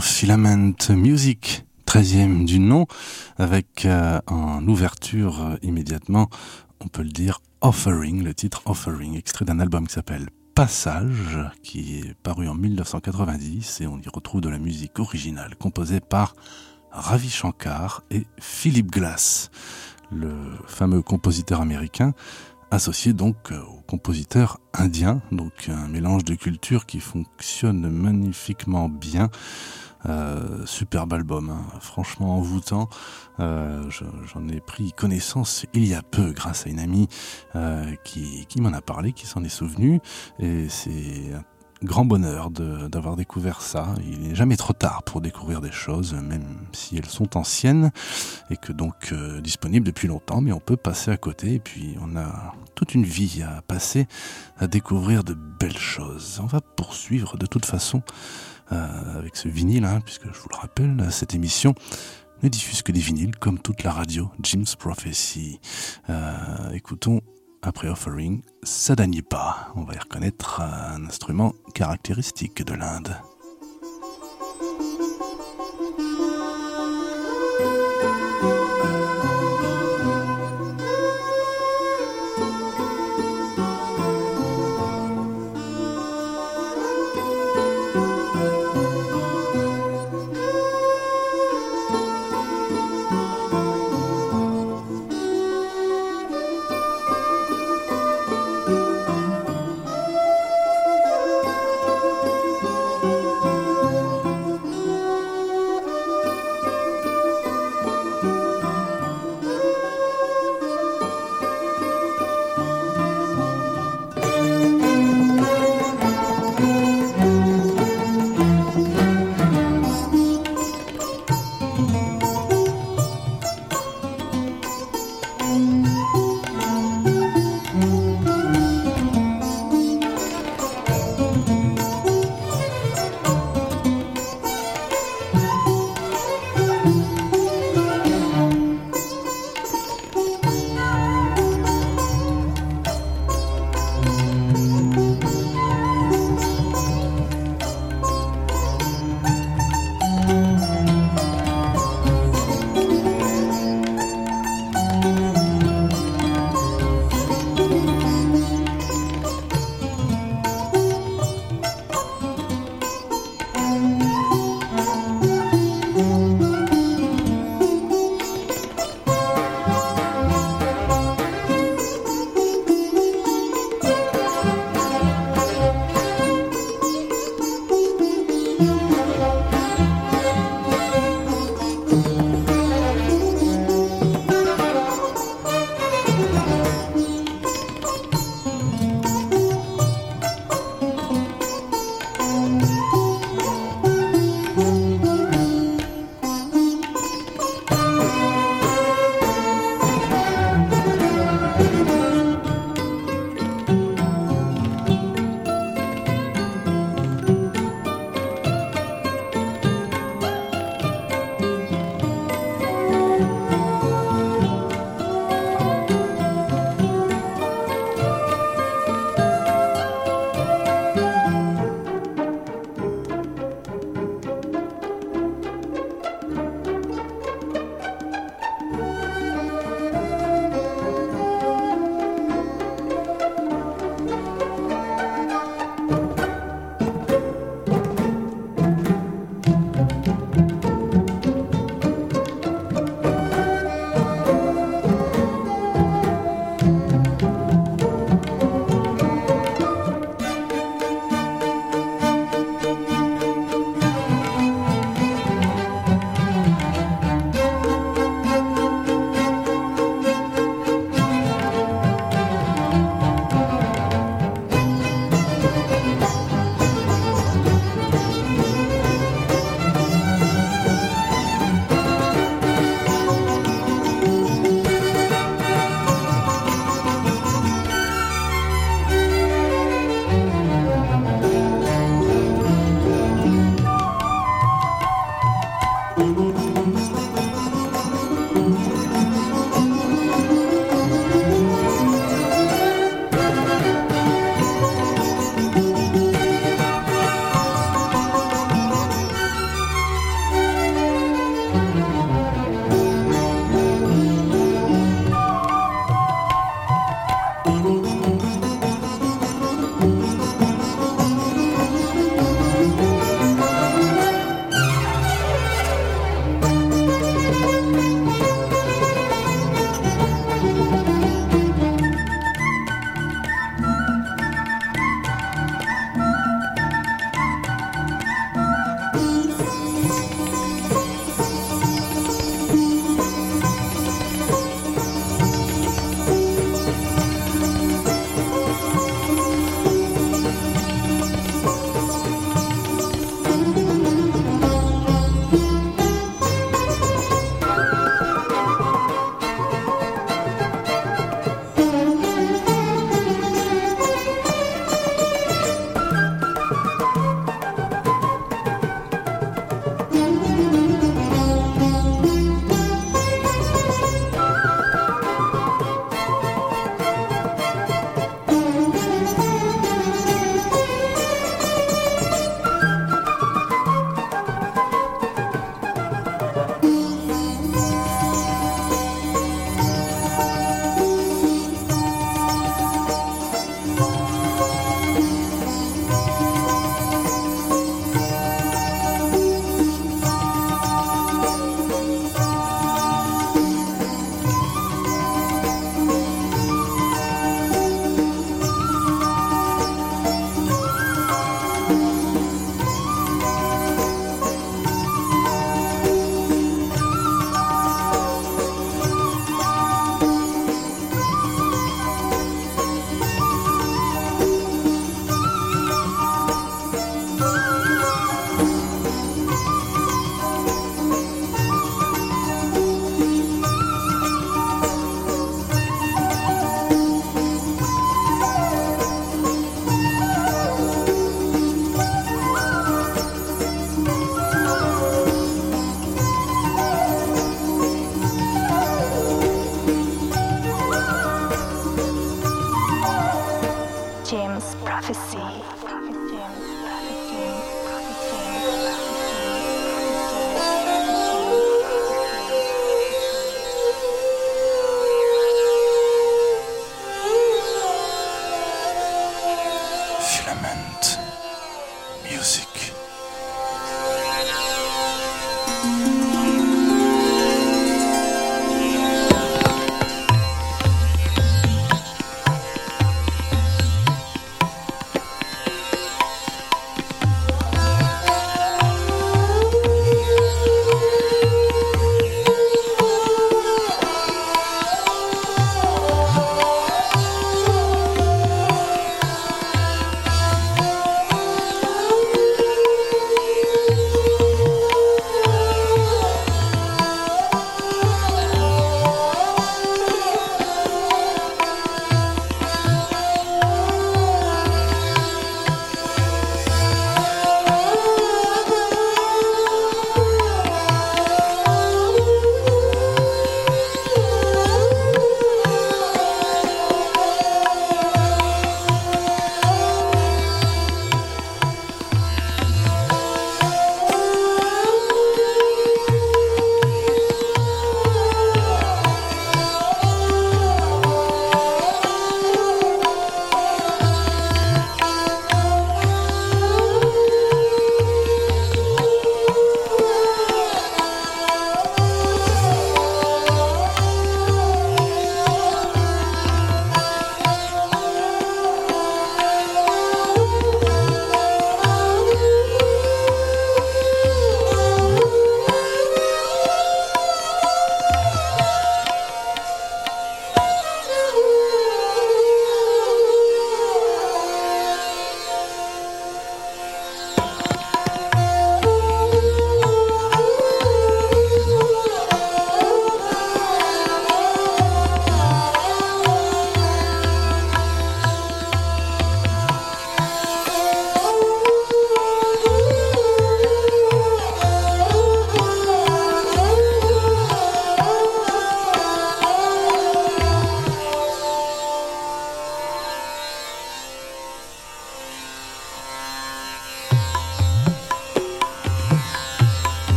Filament Music, 13e du nom, avec euh, en ouverture euh, immédiatement, on peut le dire, Offering, le titre Offering, extrait d'un album qui s'appelle Passage, qui est paru en 1990 et on y retrouve de la musique originale composée par Ravi Shankar et Philip Glass, le fameux compositeur américain associé donc euh, au compositeur indien, donc un mélange de cultures qui fonctionne magnifiquement bien. Euh, superbe album, hein. franchement envoûtant. Euh, J'en ai pris connaissance il y a peu grâce à une amie euh, qui, m'en a parlé, qui s'en est souvenu. Et c'est un grand bonheur d'avoir découvert ça. Il n'est jamais trop tard pour découvrir des choses, même si elles sont anciennes et que donc disponibles depuis longtemps, mais on peut passer à côté et puis on a toute une vie à passer à découvrir de belles choses. On va poursuivre de toute façon euh, avec ce vinyle, hein, puisque je vous le rappelle, cette émission ne diffuse que des vinyles comme toute la radio Jim's Prophecy. Euh, écoutons après Offering, Sadanipa. On va y reconnaître un instrument caractéristique de l'Inde.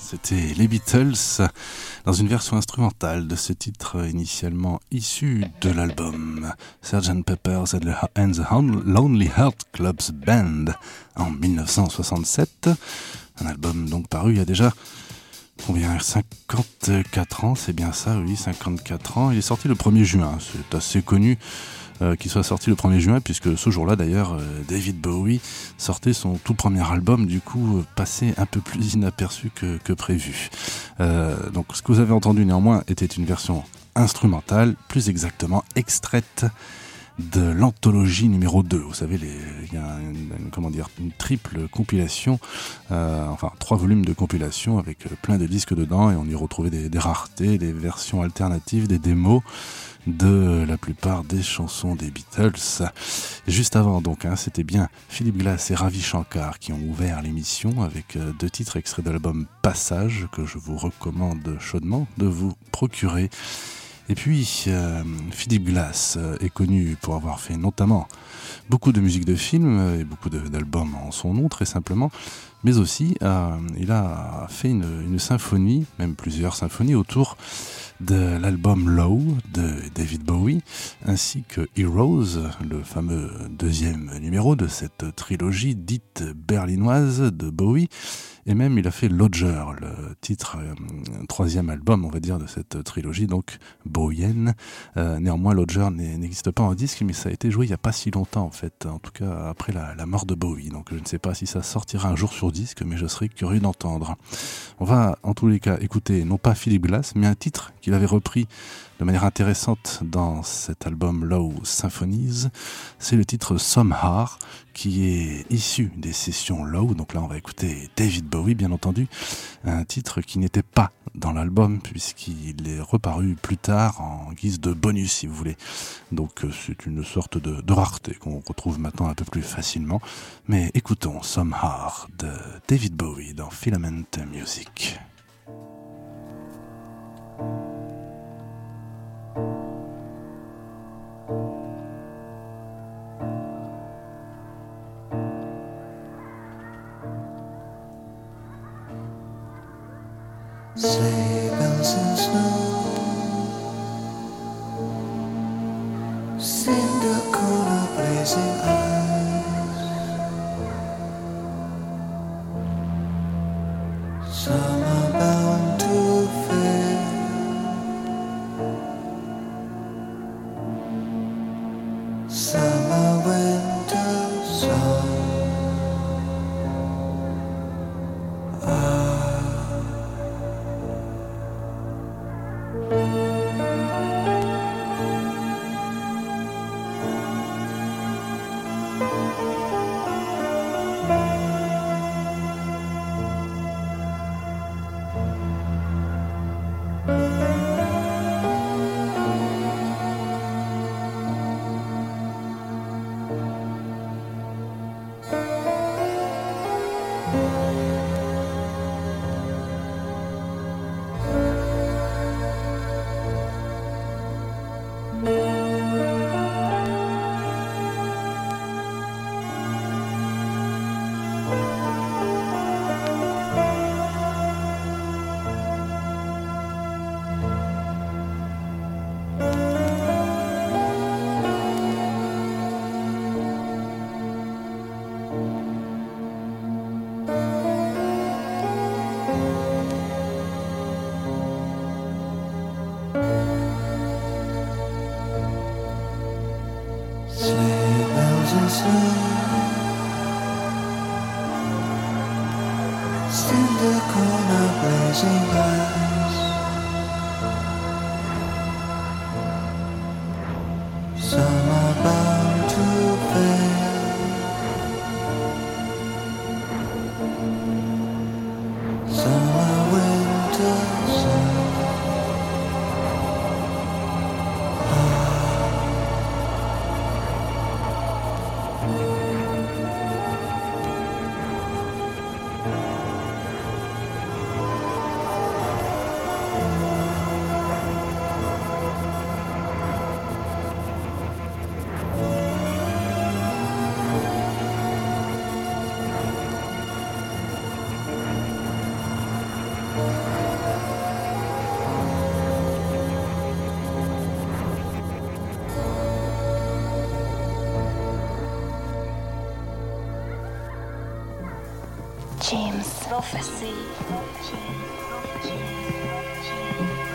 C'était les Beatles dans une version instrumentale de ce titre initialement issu de l'album Sgt. Pepper's and the Lonely Heart Club's Band en 1967. Un album donc paru il y a déjà combien? 54 ans, c'est bien ça, oui, 54 ans. Il est sorti le 1er juin, c'est assez connu euh, qui soit sorti le 1er juin, puisque ce jour-là d'ailleurs, euh, David Bowie sortait son tout premier album, du coup euh, passé un peu plus inaperçu que, que prévu. donc ce que vous avez entendu néanmoins était une version instrumentale, plus exactement extraite de l'anthologie numéro 2. Vous savez, il y a une, comment dire, une triple compilation, enfin trois volumes de compilation avec plein de disques dedans et on y retrouvait des raretés, des versions alternatives, des démos de la plupart des chansons des Beatles. Juste avant donc, hein, c'était bien Philippe Glass et Ravi Shankar qui ont ouvert l'émission avec euh, deux titres extraits de l'album Passage que je vous recommande chaudement de vous procurer. Et puis, euh, Philippe Glass euh, est connu pour avoir fait notamment beaucoup de musique de film et beaucoup d'albums en son nom, très simplement. Mais aussi, il a fait une, une, symphonie, même plusieurs symphonies, autour de l'album Low de David Bowie, ainsi que Heroes, le fameux deuxième numéro de cette trilogie dite berlinoise de Bowie. Et même il a fait Lodger, le titre, euh, troisième album, on va dire, de cette trilogie, donc bowienne. Euh, néanmoins, Lodger n'existe pas en disque, mais ça a été joué il n'y a pas si longtemps, en fait, en tout cas après la, mort de Bowie. Donc je ne sais pas si ça sortira un jour sur disque, mais je serais curieux d'entendre. On va, en tous les cas, écouter non pas Philip Glass, mais un titre qu'il avait repris de manière intéressante dans cet album Low Symphonies, c'est le titre Somehow qui est issu des sessions Low. Donc là, on va écouter David Bowie, bien entendu, un titre qui n'était pas dans l'album puisqu'il est reparu plus tard en guise de bonus, si vous voulez. Donc euh, c'est une sorte de, rareté qu'on retrouve maintenant un peu plus facilement. Mais écoutons Somehow de David Bowie dans Filament Music. Sleigh bells and snow, blazing eyes. Summer bound to James. Prophecy. Prophecy. Prophecy.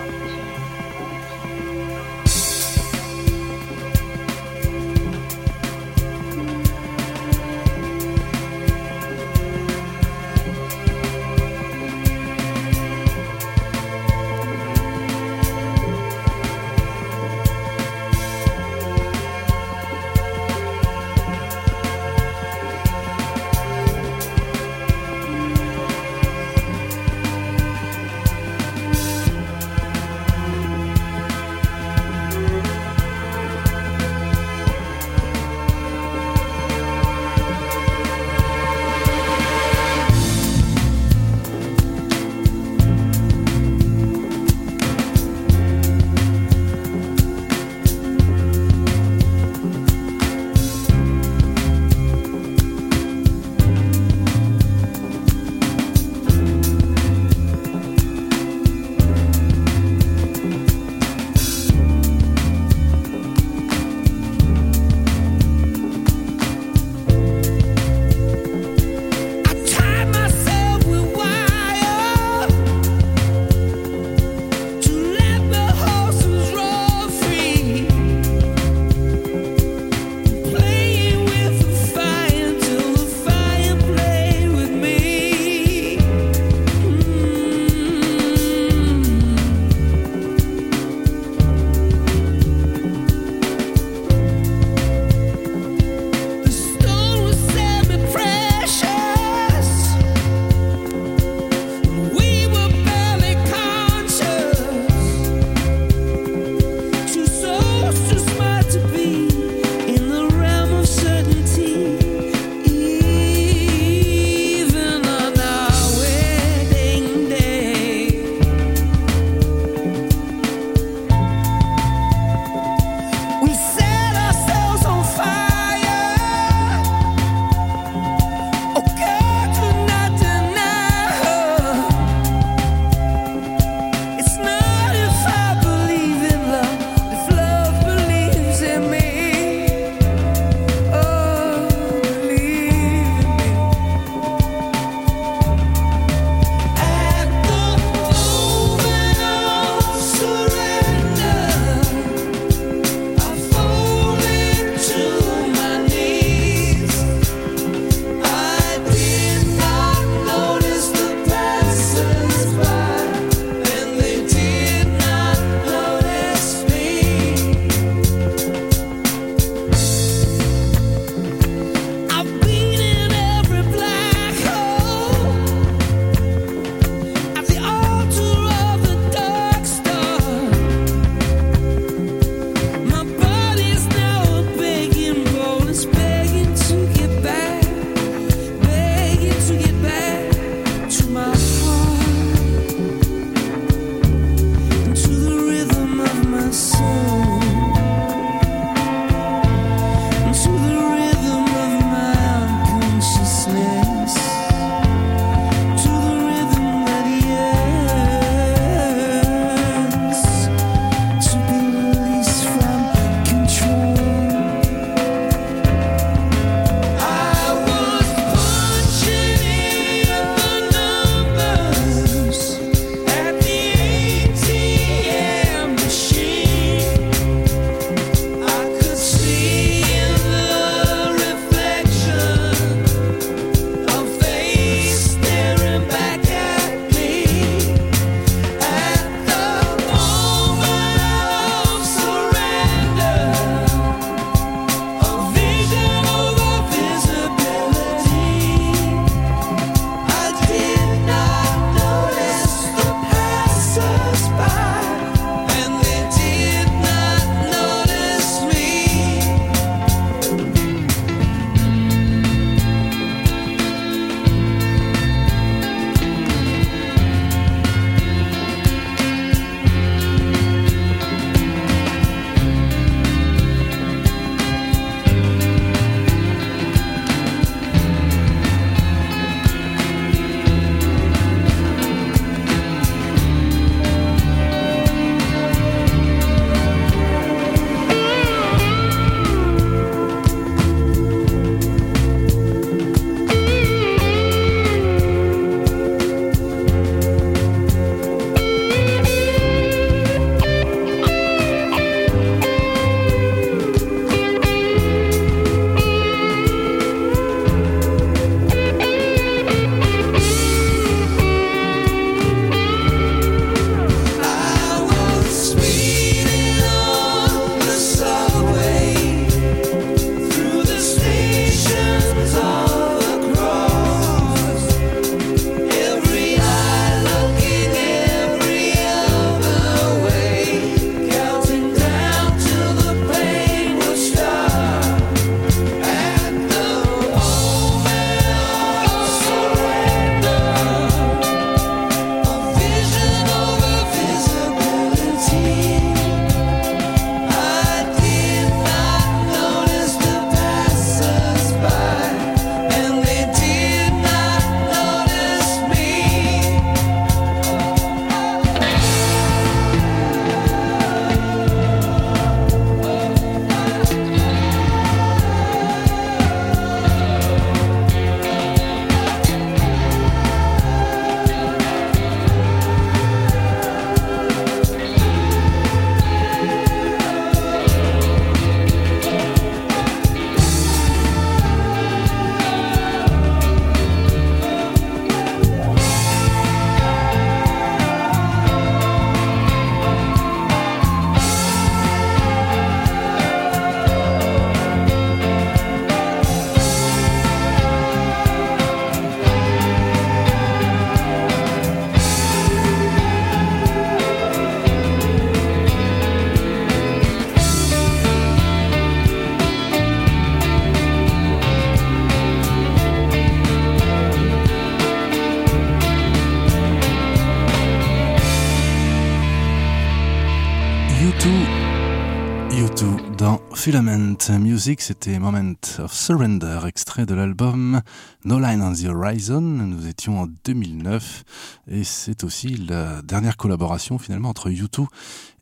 Filament Music, c'était Moment of Surrender, extrait de l'album No Line on the Horizon. Nous étions en 2009 et c'est aussi la dernière collaboration finalement entre U2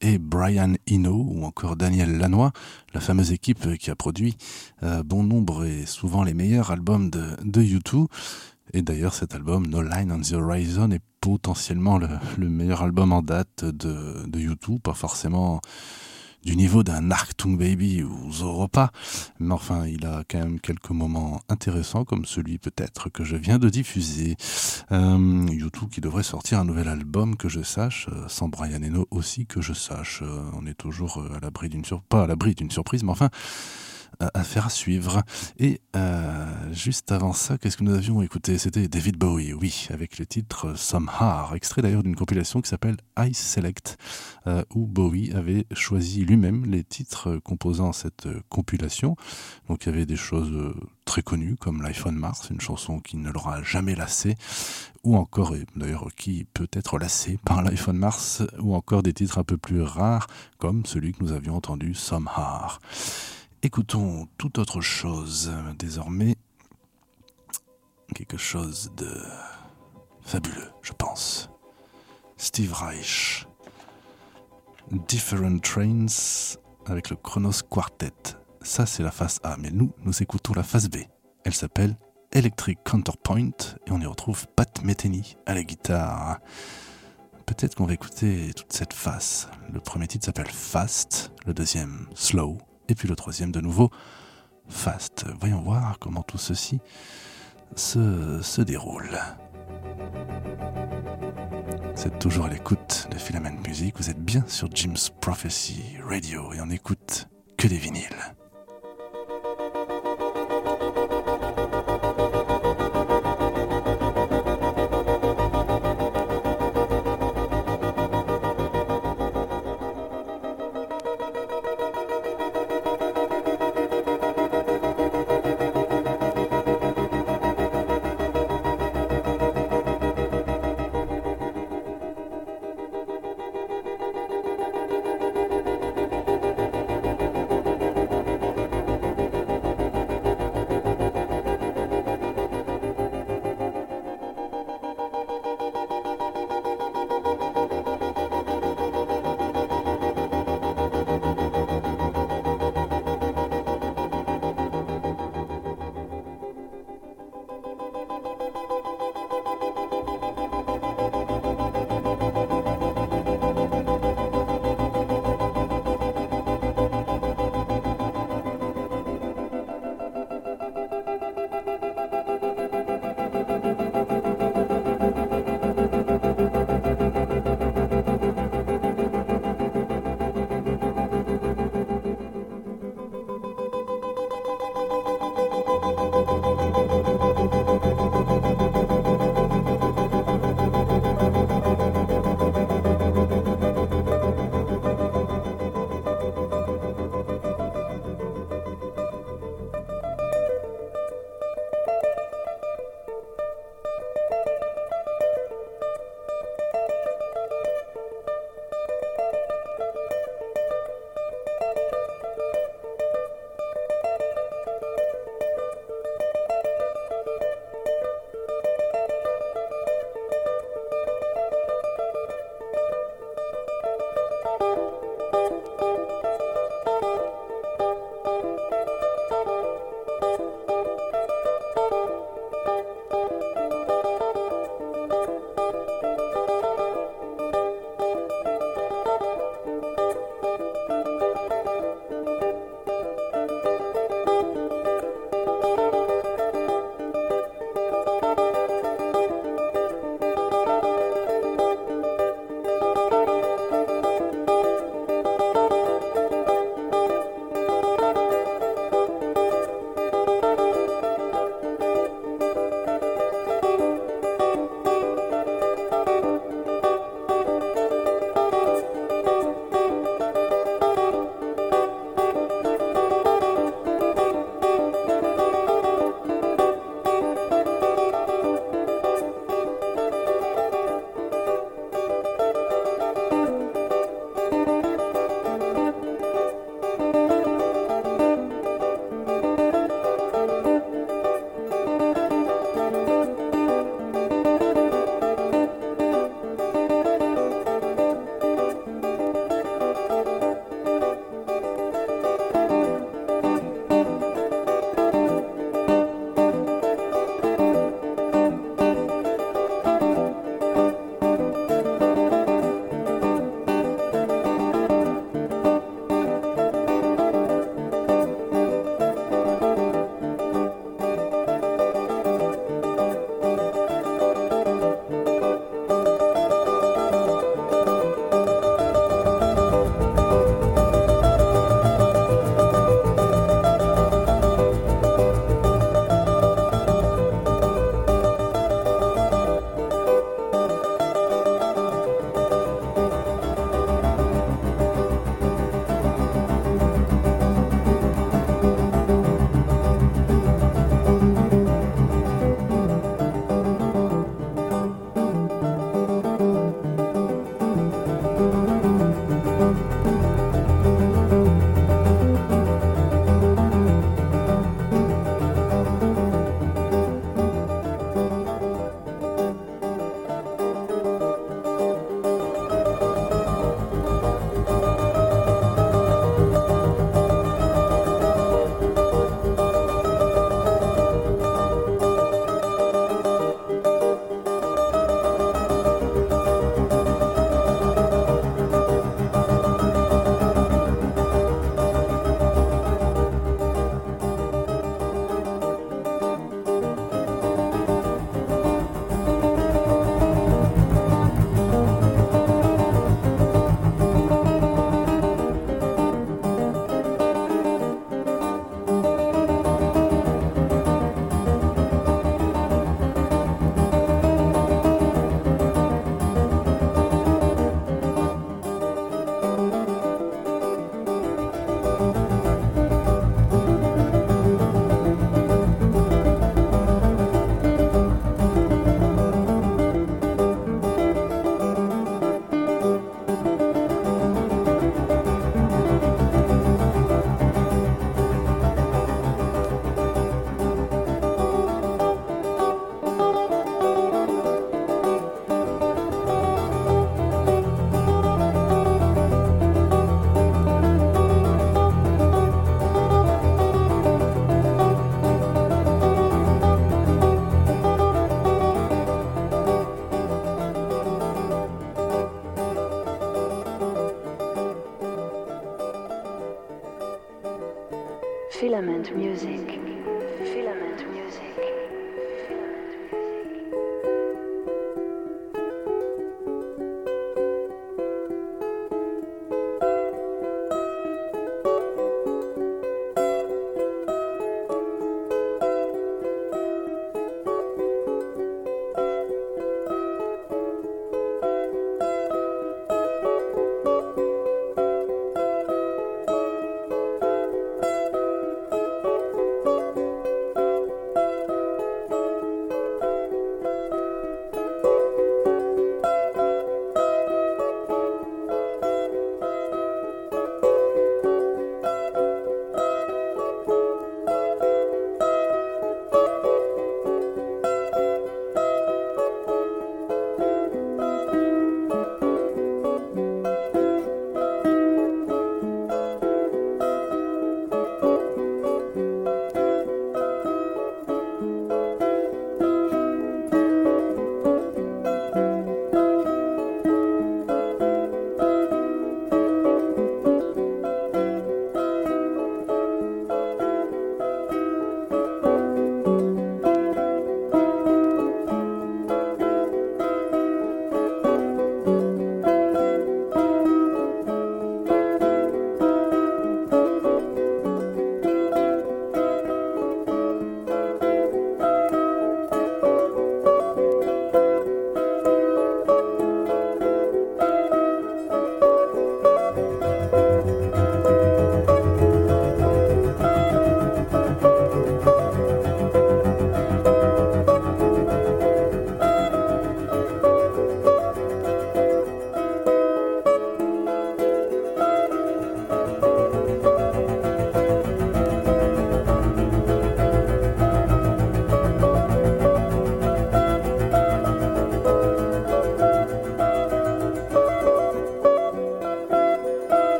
et Brian Eno ou encore Daniel Lanois, la fameuse équipe qui a produit euh, bon nombre et souvent les meilleurs albums de, de U2. Et d'ailleurs, cet album, No Line on the Horizon, est potentiellement le, le meilleur album en date de, de U2, pas forcément du niveau d'un Arctung Baby ou Zoropa, mais enfin, il a quand même quelques moments intéressants, comme celui peut-être que je viens de diffuser. Euh, U2 qui devrait sortir un nouvel album que je sache, euh, sans Brian Eno aussi que je sache. Euh, on est toujours à l'abri d'une surprise, pas à l'abri d'une surprise, mais enfin, affaire à suivre. Et euh, juste avant ça, qu'est-ce que nous avions écouté? C'était David Bowie, oui, avec le titre Somehow, extrait d'ailleurs d'une compilation qui s'appelle I Select, euh, où Bowie avait choisi lui-même les titres composant cette compilation. Donc il y avait des choses très connues comme Life on Mars, une chanson qui ne l'aura jamais lassé, ou encore, d'ailleurs qui peut être lassé par Life on Mars, ou encore des titres un peu plus rares comme celui que nous avions entendu Somehow. Écoutons toute autre chose désormais. Quelque chose de fabuleux, je pense. Steve Reich. Different Trains avec le Chronos Quartet. Ça, c'est la face A. Mais nous, nous écoutons la face B. Elle s'appelle Electric Counterpoint et on y retrouve Pat Metheny à la guitare. Peut-être qu'on va écouter toute cette face. Le premier titre s'appelle Fast, le deuxième Slow, et puis le troisième de nouveau Fast. Voyons voir comment tout ceci se, se déroule. Êtes toujours à l'écoute de Filament Music, vous êtes bien sur Jim's Prophecy Radio et on écoute que des vinyles.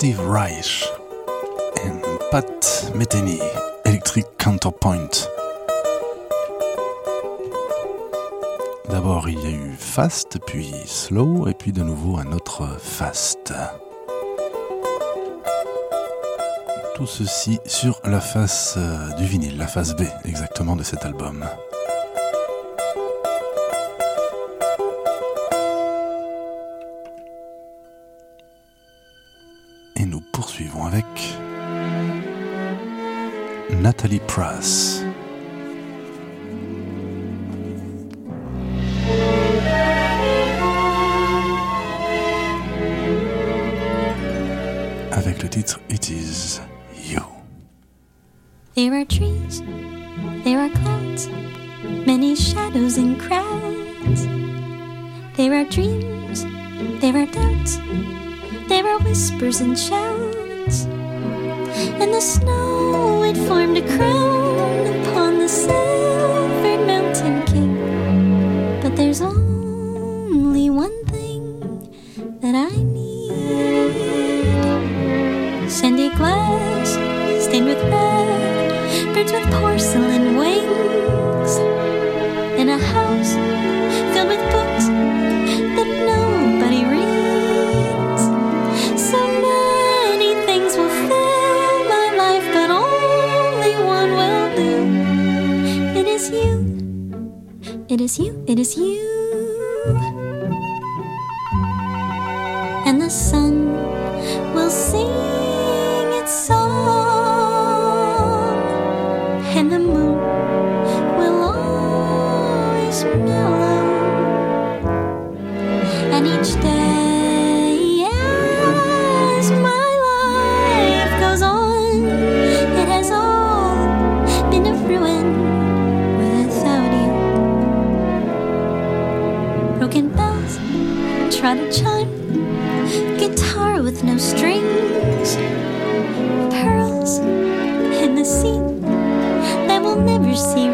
Steve Reich et Pat Metheny, Electric Counterpoint. D'abord, il y a eu Fast, puis Slow, et puis de nouveau un autre Fast. Tout ceci sur la face euh, du vinyle, la face B exactement de cet album. Avec Nathalie Prass. Try to chime. Guitar with no strings, pearls in the sea. That will never see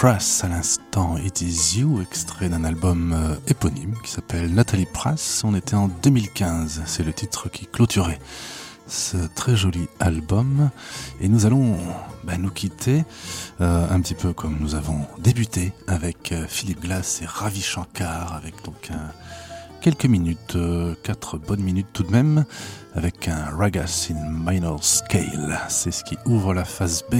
Prass à l'instant It Is You, extrait d'un album euh, éponyme qui s'appelle Nathalie Prass. On était en 2015, c'est le titre qui clôturait ce très joli album. Et nous allons bah, nous quitter euh, un petit peu comme nous avons débuté avec euh, Philippe Glass et Ravi Shankar, avec donc quelques minutes, euh, quatre bonnes minutes tout de même, avec un Ragas in Minor Scale. C'est ce qui ouvre la phase B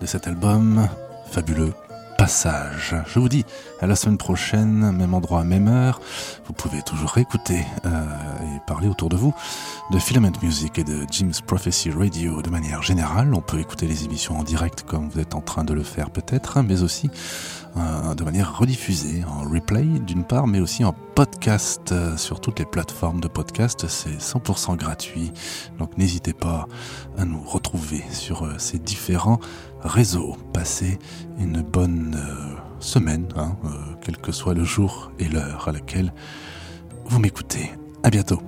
de cet album fabuleux, passage. Je vous dis à la semaine prochaine, même endroit, même heure. Vous pouvez toujours écouter euh, et parler autour de vous de Filament Music et de Jim's Prophecy Radio de manière générale. On peut écouter les émissions en direct comme vous êtes en train de le faire peut-être, mais aussi euh, de manière rediffusée en replay d'une part, mais aussi en podcast euh, sur toutes les plateformes de podcast. C'est 100% gratuit, donc n'hésitez pas à nous retrouver sur ces différents réseaux. Passez une bonne semaine, hein, quel que soit le jour et l'heure à laquelle vous m'écoutez. À bientôt.